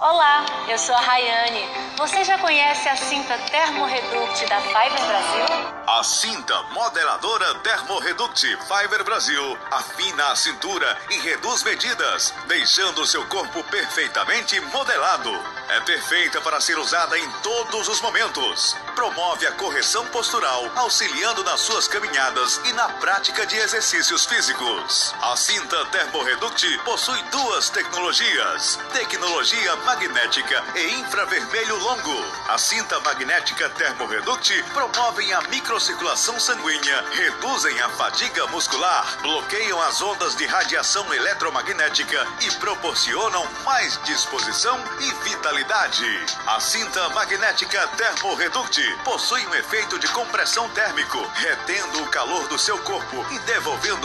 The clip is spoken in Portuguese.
Olá, eu sou a Rayane. Você já conhece a cinta Thermoreduct da Fiverr Brasil? A cinta modeladora Thermoreduct Fiverr Brasil afina a cintura e reduz medidas, deixando seu corpo perfeitamente modelado. É perfeita para ser usada em todos os momentos. Promove a correção postural, auxiliando nas suas caminhadas e na prática de exercícios físicos. A cinta Thermoreduct possui duas tecnologias: tecnologia magnética e infravermelho longo. A cinta magnética Thermoreduct promovem a microcirculação sanguínea, reduzem a fadiga muscular, bloqueiam as ondas de radiação eletromagnética e proporcionam mais disposição e vitalidade. A cinta magnética Thermoreduct possui um efeito de compressão térmico, retendo o calor do seu corpo e devolvendo